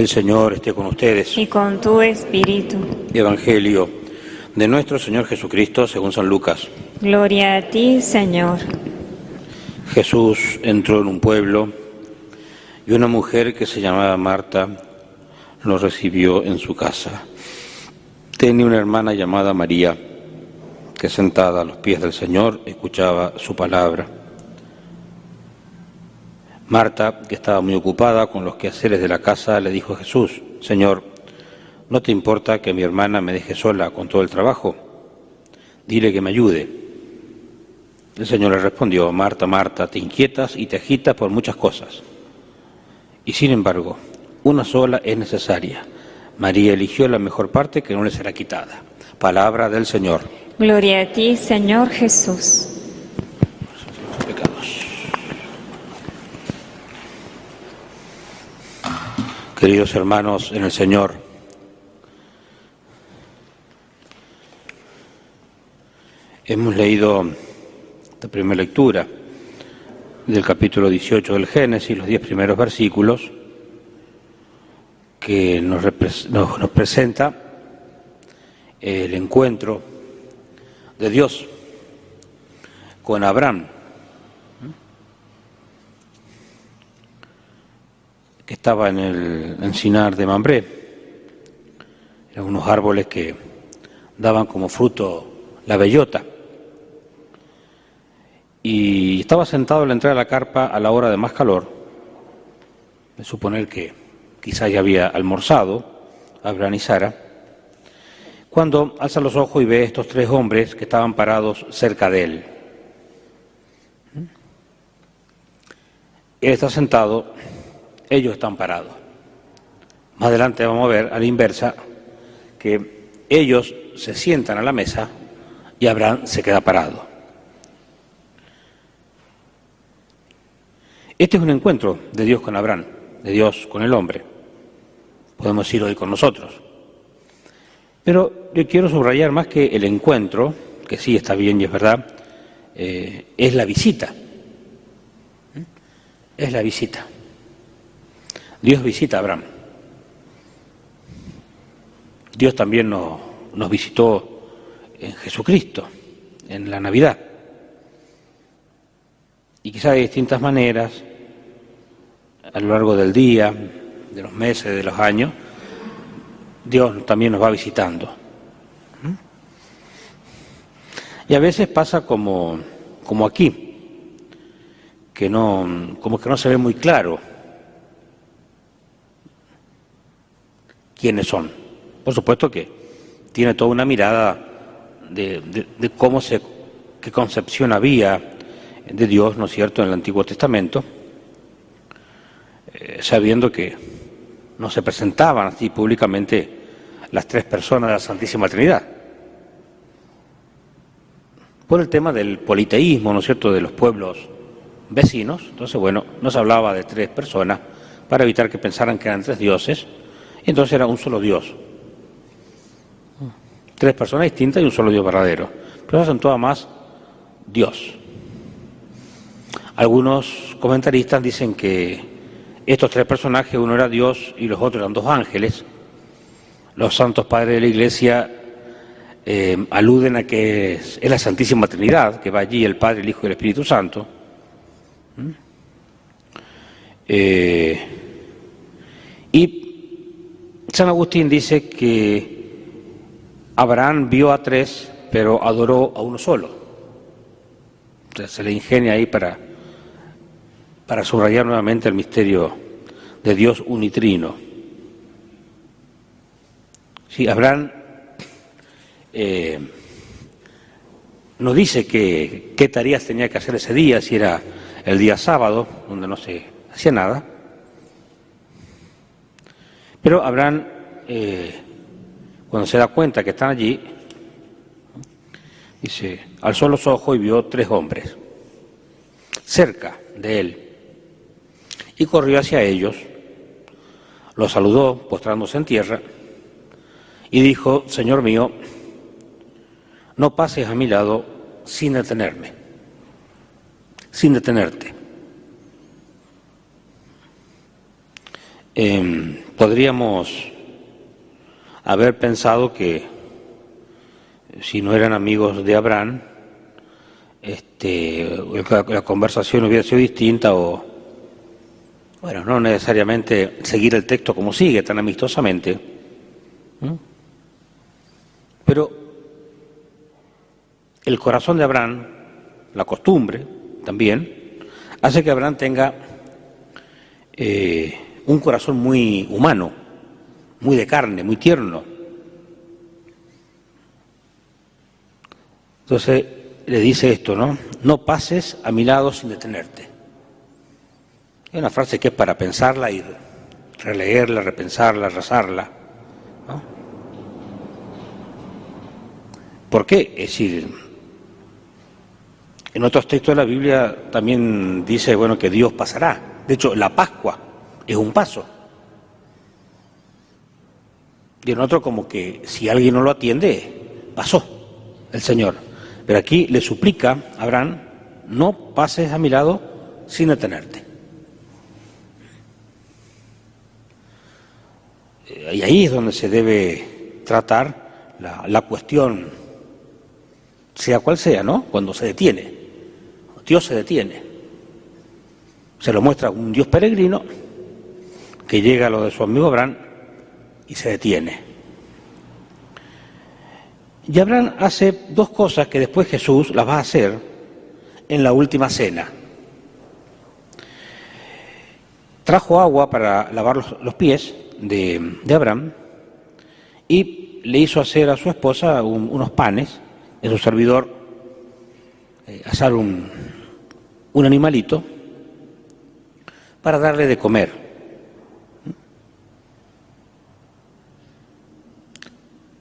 El Señor esté con ustedes. y con tu espíritu. Evangelio de nuestro Señor Jesucristo según San Lucas. Gloria a ti, Señor. Jesús entró en un pueblo y una mujer que se llamaba Marta lo recibió en su casa. Tenía una hermana llamada María que sentada a los pies del Señor escuchaba su palabra. Marta, que estaba muy ocupada con los quehaceres de la casa, le dijo a Jesús, Señor, ¿no te importa que mi hermana me deje sola con todo el trabajo? Dile que me ayude. El Señor le respondió, Marta, Marta, te inquietas y te agitas por muchas cosas. Y sin embargo, una sola es necesaria. María eligió la mejor parte que no le será quitada. Palabra del Señor. Gloria a ti, Señor Jesús. Queridos hermanos en el Señor, hemos leído la primera lectura del capítulo 18 del Génesis, los diez primeros versículos, que nos, nos presenta el encuentro de Dios con Abraham, estaba en el encinar de Mambré. Eran unos árboles que daban como fruto la bellota. Y estaba sentado a la entrada de la carpa a la hora de más calor, de suponer que quizás ya había almorzado Abraham y Sara, cuando alza los ojos y ve estos tres hombres que estaban parados cerca de él. Él está sentado, ellos están parados. Más adelante vamos a ver a la inversa que ellos se sientan a la mesa y Abraham se queda parado. Este es un encuentro de Dios con Abraham, de Dios con el hombre. Podemos ir hoy con nosotros. Pero yo quiero subrayar más que el encuentro, que sí está bien y es verdad, eh, es la visita. ¿Mm? Es la visita. Dios visita a Abraham. Dios también nos, nos visitó en Jesucristo, en la Navidad. Y quizá de distintas maneras, a lo largo del día, de los meses, de los años, Dios también nos va visitando. Y a veces pasa como, como aquí, que no, como que no se ve muy claro quiénes son. Por supuesto que tiene toda una mirada de, de- cómo se, qué concepción había de Dios, ¿no es cierto?, en el Antiguo Testamento, eh, sabiendo que no se presentaban así públicamente las tres personas de la Santísima Trinidad. Por el tema del politeísmo, ¿no es cierto?, de los pueblos vecinos, entonces, bueno, no se hablaba de tres personas para evitar que pensaran que eran tres dioses, entonces era un solo Dios. Tres personas distintas y un solo Dios verdadero. Pero eso acentúa más Dios. Algunos comentaristas dicen que estos tres personajes, uno era Dios y los otros eran dos ángeles. Los santos padres de la Iglesia eh, aluden a que es, la Santísima Trinidad, que va allí el Padre, el Hijo y el Espíritu Santo. ¿Mm? Eh, San Agustín dice que Abraham vio a tres, pero adoró a uno solo. Se le ingenia ahí para, para subrayar nuevamente el misterio de Dios unitrino. Sí, Abraham eh, no dice que, qué tareas tenía que hacer ese día, si era el día sábado, donde no se hacía nada. Pero Abraham, eh, cuando se da cuenta que están allí, dice, alzó los ojos y vio tres hombres cerca de él y corrió hacia ellos, los saludó postrándose en tierra y dijo, Señor mío, no pases a mi lado sin detenerme, sin detenerte. Eh, podríamos haber pensado que si no eran amigos de Abraham, este, la, conversación hubiera sido distinta o, bueno, no necesariamente seguir el texto como sigue, tan amistosamente, pero el corazón de Abraham, la costumbre también, hace que Abraham tenga eh, un corazón muy humano, muy de carne, muy tierno. Entonces le dice esto, ¿no? No pases a mi lado sin detenerte. Es una frase que es para pensarla y releerla, repensarla, rezarla. ¿no? ¿Por qué? Es decir, en otros textos de la Biblia también dice, bueno, que Dios pasará. De hecho, la Pascua es un paso. Y en otro como que si alguien no lo atiende, pasó el Señor. Pero aquí le suplica a Abraham, no pases a mi lado sin detenerte. Eh, y ahí es donde se debe tratar la, cuestión, sea cual sea, ¿no? Cuando se detiene. Dios se detiene. Se lo muestra un Dios peregrino que llega a lo de su amigo Abraham y se detiene. Y Abraham hace dos cosas que después Jesús las va a hacer en la última cena. Trajo agua para lavar los, pies de, Abraham y le hizo hacer a su esposa unos panes, a su servidor eh, asar un, un animalito para darle de comer.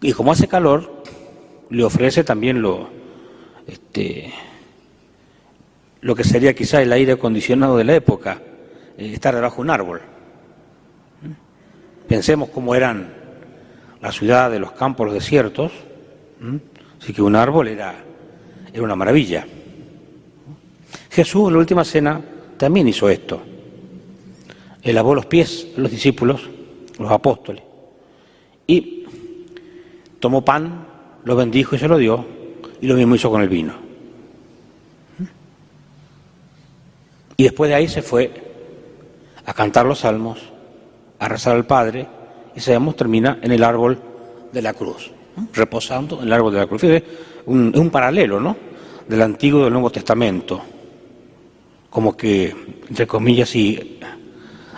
Y como hace calor, le ofrece también lo, este, lo que sería quizá el aire acondicionado de la época, eh, estar debajo de un árbol. Pensemos cómo eran la ciudad de los campos, los desiertos, así que un árbol era, era una maravilla. Jesús en la última cena también hizo esto. Él lavó los pies a los discípulos, los apóstoles, y tomó pan, lo bendijo y se lo dio, y lo mismo hizo con el vino. Y después de ahí se fue a cantar los salmos, a rezar al Padre, y sabemos termina en el árbol de la cruz, reposando en el árbol de la cruz. Es un, un paralelo, ¿no? Del Antiguo y del Nuevo Testamento. Como que, entre comillas, si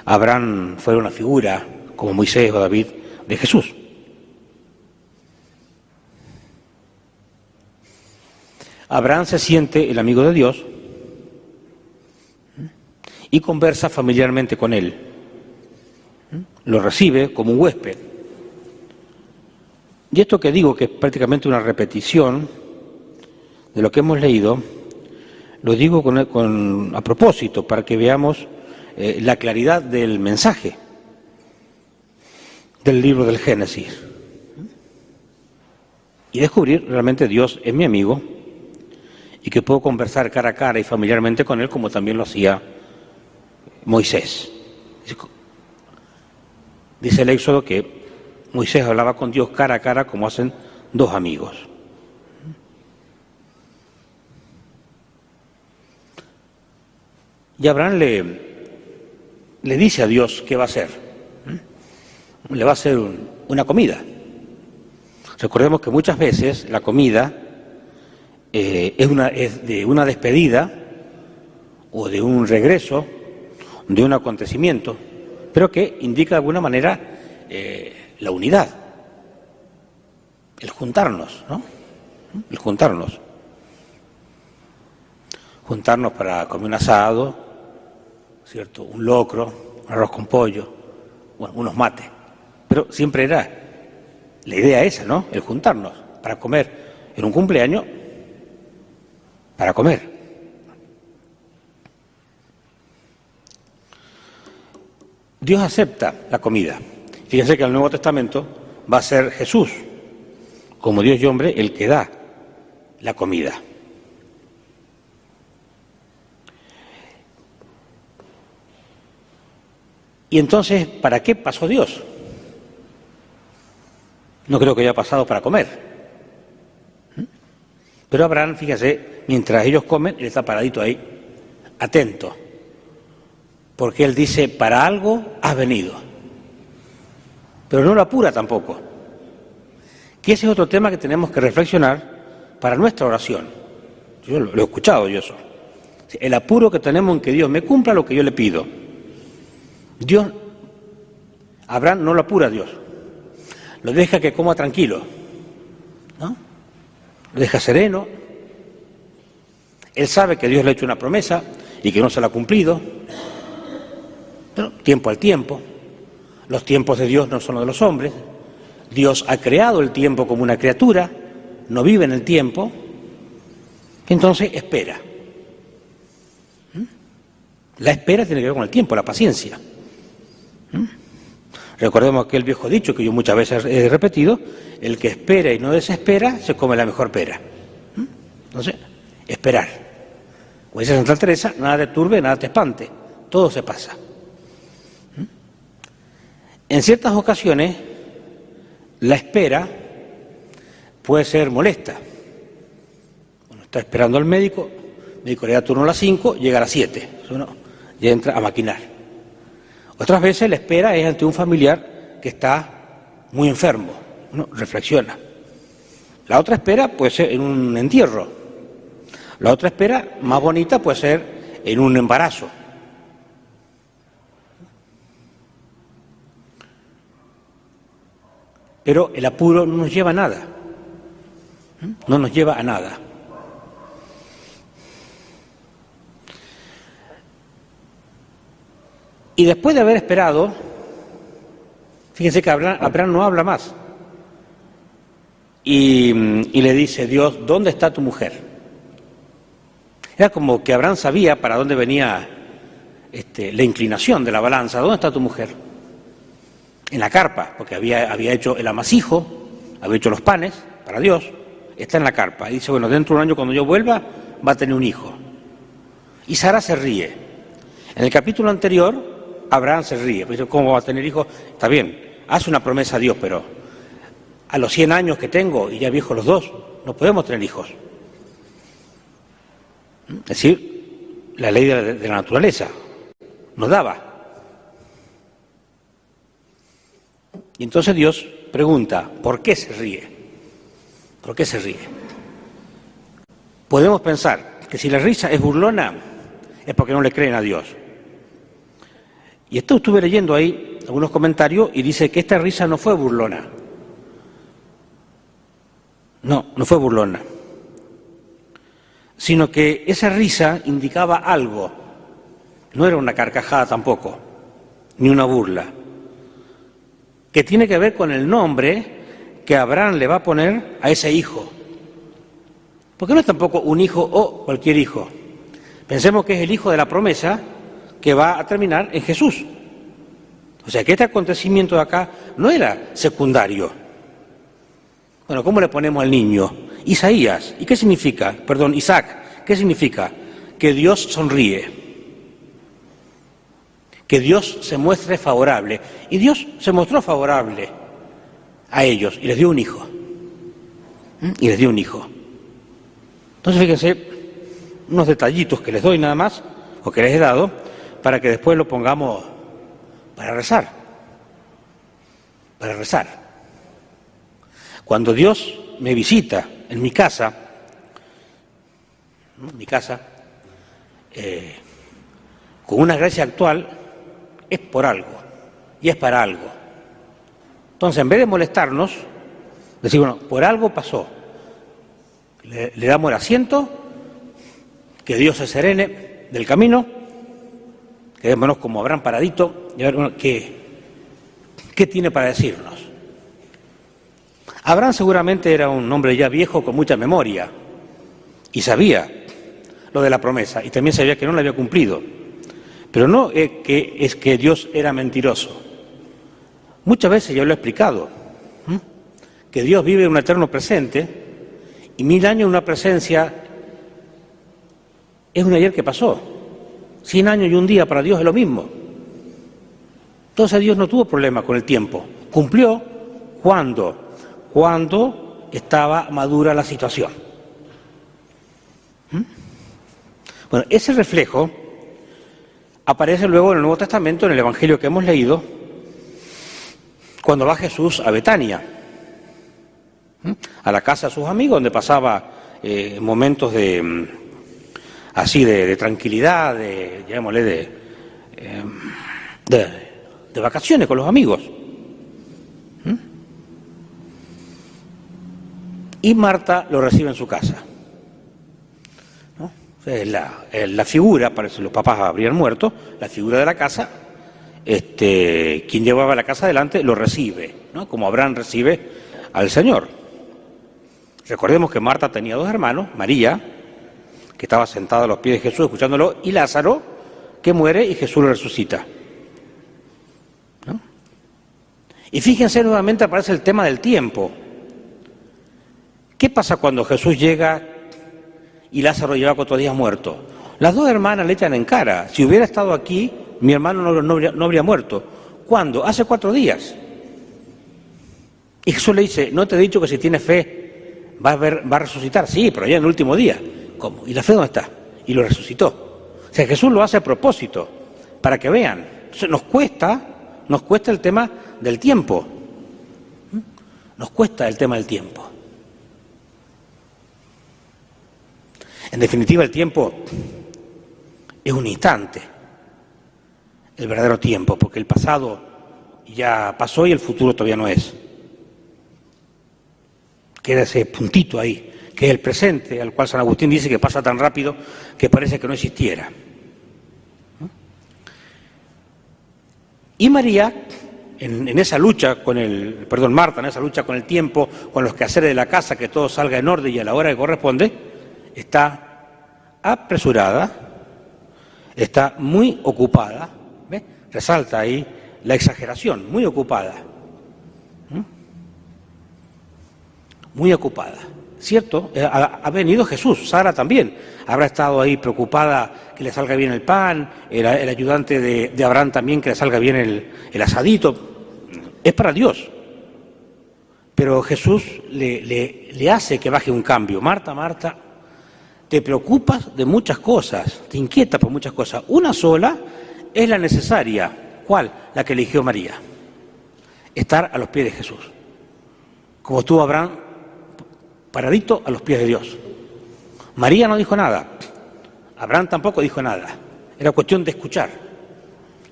Abraham fuera una figura, como Moisés o David, de Jesús. Abraham se siente el amigo de Dios y conversa familiarmente con él. Lo recibe como un huésped. Y esto que digo, que es prácticamente una repetición de lo que hemos leído, lo digo con, a propósito para que veamos eh, la claridad del mensaje del libro del Génesis y descubrir realmente Dios es mi amigo y que puedo conversar cara a cara y familiarmente con él como también lo hacía Moisés. Dice el Éxodo que Moisés hablaba con Dios cara a cara como hacen dos amigos. Y Abraham le, le dice a Dios qué va a hacer. Le va a hacer una comida. Recordemos que muchas veces la comida eh, es, una, es de una despedida o de un regreso de un acontecimiento, pero que indica de alguna manera eh, la unidad, el juntarnos, ¿no? El juntarnos. Juntarnos para comer un asado, ¿cierto? Un locro, un arroz con pollo, bueno, unos mates. Pero siempre era la idea esa, ¿no? El juntarnos para comer en un cumpleaños para comer. Dios acepta la comida. Fíjense que en el Nuevo Testamento va a ser Jesús, como Dios y hombre, el que da la comida. Y entonces, ¿para qué pasó Dios? no creo que haya pasado para comer. Pero Abraham, fíjese, mientras ellos comen, él está paradito ahí, atento. Porque él dice, para algo has venido. Pero no lo apura tampoco. Que ese es otro tema que tenemos que reflexionar para nuestra oración. Yo lo, he escuchado yo. El apuro que tenemos en que Dios me cumpla lo que yo le pido. Dios, Abraham no lo apura a Dios lo deja que coma tranquilo. Deja sereno. Él sabe que Dios le ha hecho una promesa y que no se la ha cumplido. Pero tiempo al tiempo. Los tiempos de Dios no son los de los hombres. Dios ha creado el tiempo como una criatura, no vive en el tiempo. Entonces espera. ¿Mm? La espera tiene que ver con el tiempo, la paciencia. ¿Mm? Recordemos aquel viejo dicho que yo muchas veces he repetido, el que espera y no desespera se come la mejor pera. ¿Mm? Entonces, esperar. Como dice Santa Teresa, nada te turbe, nada te espante, todo se pasa. ¿Mm? En ciertas ocasiones, la espera puede ser molesta. Bueno, está esperando al médico, el médico le da turno a las 5, llega a las 7, uno ya entra a maquinar. Otras veces la espera es ante un familiar que está muy enfermo, uno reflexiona. La otra espera puede ser en un entierro. La otra espera más bonita puede ser en un embarazo. Pero el apuro no nos lleva a nada. No nos lleva a nada. Y después de haber esperado, fíjense que Abraham, no habla más. Y, le dice, Dios, ¿dónde está tu mujer? Era como que Abraham sabía para dónde venía este, la inclinación de la balanza. ¿Dónde está tu mujer? En la carpa, porque había, había hecho el amasijo, había hecho los panes para Dios, está en la carpa. Y dice, bueno, dentro de un año cuando yo vuelva va a tener un hijo. Y Sara se ríe. En el capítulo anterior Abraham se ríe, pues, ¿cómo va a tener hijos? Está bien, hace una promesa a Dios, pero a los 100 años que tengo, y ya viejos los dos, no podemos tener hijos. Es decir, la ley de la, naturaleza nos daba. Y entonces Dios pregunta, ¿por qué se ríe? ¿Por qué se ríe? Podemos pensar que si la risa es burlona, es porque no le creen a Dios. Y esto estuve leyendo ahí algunos comentarios y dice que esta risa no fue burlona. No, no fue burlona. Sino que esa risa indicaba algo. No era una carcajada tampoco, ni una burla. Que tiene que ver con el nombre que Abraham le va a poner a ese hijo. Porque no es tampoco un hijo o cualquier hijo. Pensemos que es el hijo de la promesa que va a terminar en Jesús. O sea que este acontecimiento de acá no era secundario. Bueno, ¿cómo le ponemos al niño? Isaías. ¿Y qué significa? Perdón, Isaac. ¿Qué significa? Que Dios sonríe. Que Dios se muestre favorable. Y Dios se mostró favorable a ellos y les dio un hijo. ¿Mm? Y les dio un hijo. Entonces fíjense unos detallitos que les doy nada más, o que les he dado, para que después lo pongamos para rezar, para rezar. Cuando Dios me visita en mi casa, mi casa, eh, con una gracia actual, es por algo y es para algo. Entonces, en vez de molestarnos, decir, bueno, por algo pasó, le damos el asiento, que Dios se serene del camino quedémonos como habrán paradito y a ver qué, qué tiene para decirnos. Abraham seguramente era un hombre ya viejo con mucha memoria y sabía lo de la promesa y también sabía que no la había cumplido. Pero no es que, es que Dios era mentiroso. Muchas veces yo lo he explicado, que Dios vive en un eterno presente y mil años en una presencia es un ayer que pasó. Cien años y un día para Dios es lo mismo. Entonces Dios no tuvo problema con el tiempo. Cumplió cuando, cuando estaba madura la situación. ¿Mm? Bueno, ese reflejo aparece luego en el Nuevo Testamento, en el Evangelio que hemos leído, cuando va Jesús a Betania, ¿Mm? a la casa de sus amigos, donde pasaba eh, momentos de mm, así de, tranquilidad, de, llamémosle, eh, de, de, vacaciones con los amigos. ¿Mm? Y Marta lo recibe en su casa. Es la, la, figura, parece los papás habrían muerto, la figura de la casa, este, quien llevaba la casa adelante lo recibe, ¿no? como Abraham recibe al Señor. Recordemos que Marta tenía dos hermanos, María, que estaba sentada a los pies de Jesús escuchándolo, y Lázaro, que muere y Jesús lo resucita. Y fíjense nuevamente aparece el tema del tiempo. ¿Qué pasa cuando Jesús llega y Lázaro lleva cuatro días muerto? Las dos hermanas le echan en cara. Si hubiera estado aquí, mi hermano no, habría, no muerto. ¿Cuándo? Hace cuatro días. Y Jesús le dice, ¿no te he dicho que si tienes fe va a resucitar, sí, pero ya en el último día. ¿Cómo? ¿Y la fe dónde está? Y lo resucitó. O sea, Jesús lo hace a propósito, para que vean. Nos cuesta, nos cuesta el tema del tiempo. ¿Mm? Nos cuesta el tema del tiempo. En definitiva, el tiempo es un instante, el verdadero tiempo, porque el pasado ya pasó y el futuro todavía no es queda ese puntito ahí, que es el presente, al cual San Agustín dice que pasa tan rápido que parece que no existiera. Y María, en, esa lucha con el, perdón, Marta, en esa lucha con el tiempo, con los quehaceres de la casa, que todo salga en orden y a la hora que corresponde, está apresurada, está muy ocupada, resalta ahí la exageración, muy ocupada. muy ocupada. ¿Cierto? Eh, ha, venido Jesús, Sara también. Habrá estado ahí preocupada que le salga bien el pan, el, ayudante de, Abraham también que le salga bien el, asadito. Es para Dios. Pero Jesús le, hace que baje un cambio. Marta, Marta, te preocupas de muchas cosas, te inquieta por muchas cosas. Una sola es la necesaria. ¿Cuál? La que eligió María. Estar a los pies de Jesús. Como tú, Abraham, paradito a los pies de Dios. María no dijo nada, Abraham tampoco dijo nada. Era cuestión de escuchar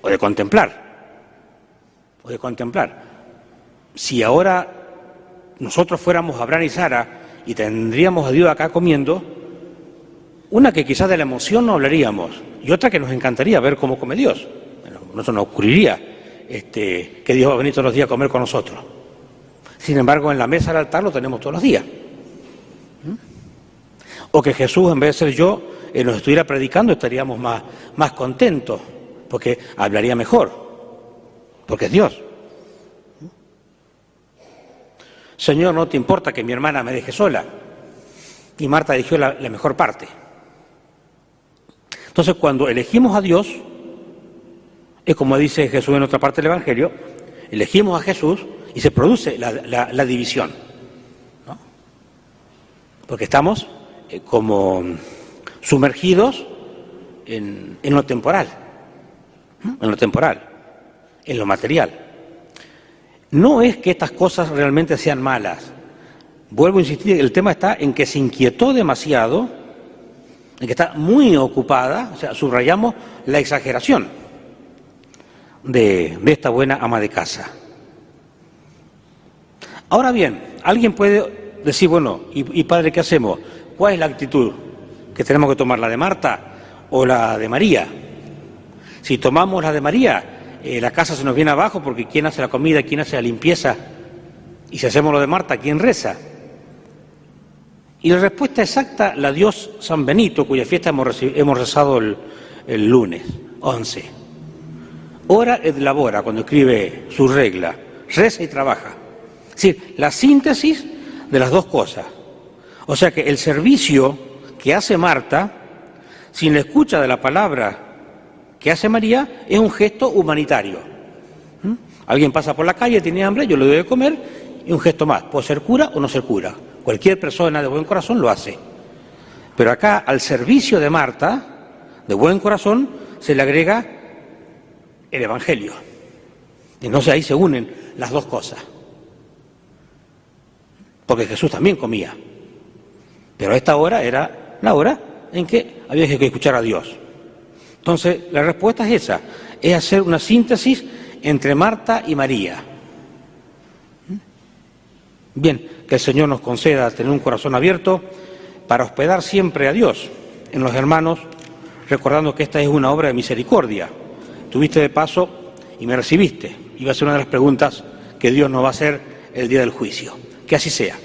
o de contemplar. O de contemplar. Si ahora nosotros fuéramos Abraham y Sara y tendríamos a Dios acá comiendo, una que quizás de la emoción no hablaríamos y otra que nos encantaría ver cómo come Dios. Bueno, no se nos ocurriría este, que Dios va a venir todos los días a comer con nosotros. Sin embargo, en la mesa del altar lo tenemos todos los días. O que Jesús, en vez de ser yo, eh, nos estuviera predicando, estaríamos más, más contentos, porque hablaría mejor, porque es Dios. Señor, no te importa que mi hermana me deje sola. Y Marta eligió la, mejor parte. Entonces, cuando elegimos a Dios, es como dice Jesús en otra parte del Evangelio, elegimos a Jesús y se produce la, la división. ¿no? Porque estamos eh, como sumergidos en, lo temporal, en lo temporal, en lo material. No es que estas cosas realmente sean malas. Vuelvo a insistir, el tema está en que se inquietó demasiado, en que está muy ocupada, o sea, subrayamos la exageración de, esta buena ama de casa. Ahora bien, alguien puede decir, bueno, y padre, ¿qué hacemos? ¿Cuál es la actitud que tenemos que tomar? ¿La de Marta o la de María? Si tomamos la de María, eh, la casa se nos viene abajo porque ¿quién hace la comida? ¿Quién hace la limpieza? Y si hacemos lo de Marta, ¿quién reza? Y la respuesta exacta la dio San Benito, cuya fiesta hemos, rezado el, lunes 11. Ora et labora, cuando escribe su regla, reza y trabaja. Es decir, la síntesis de las dos cosas. O sea que el servicio que hace Marta, sin la escucha de la palabra que hace María, es un gesto humanitario. ¿Mm? Alguien pasa por la calle, tiene hambre, yo le doy de comer, y un gesto más. Puede ser cura o no ser cura. Cualquier persona de buen corazón lo hace. Pero acá, al servicio de Marta, de buen corazón, se le agrega el Evangelio. Entonces ahí se unen las dos cosas. Porque Jesús también comía. Pero esta hora era la hora en que había que escuchar a Dios. Entonces, la respuesta es esa, es hacer una síntesis entre Marta y María. Bien, que el Señor nos conceda tener un corazón abierto para hospedar siempre a Dios en los hermanos, recordando que esta es una obra de misericordia. Tuviste de paso y me recibiste. Iba a ser una de las preguntas que Dios nos va a hacer el día del juicio. Que así sea.